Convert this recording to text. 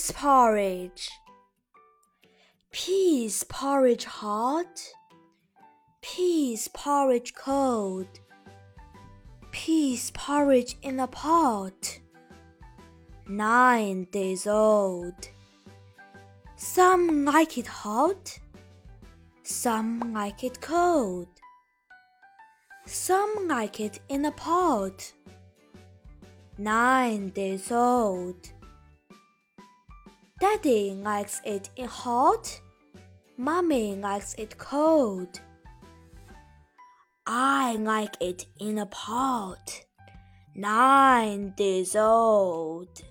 Peas porridge. Peas porridge hot. Peas porridge cold. Peas porridge in a pot. Nine days old. Some like it hot. Some like it cold. Some like it in a pot. Nine days old. Daddy likes it in hot. Mommy likes it cold. I like it in a pot. Nine days old.